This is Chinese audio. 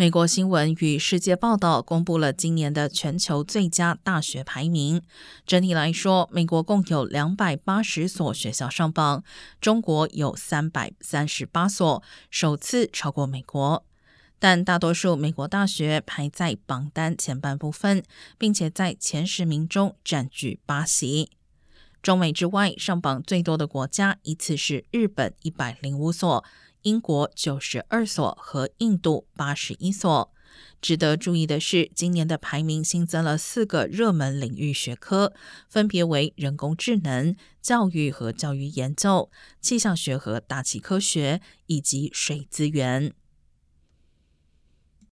美国新闻与世界报道公布了今年的全球最佳大学排名。整体来说，美国共有两百八十所学校上榜，中国有三百三十八所，首次超过美国。但大多数美国大学排在榜单前半部分，并且在前十名中占据八席。中美之外，上榜最多的国家依次是日本一百零五所。英国九十二所和印度八十一所。值得注意的是，今年的排名新增了四个热门领域学科，分别为人工智能、教育和教育研究、气象学和大气科学以及水资源。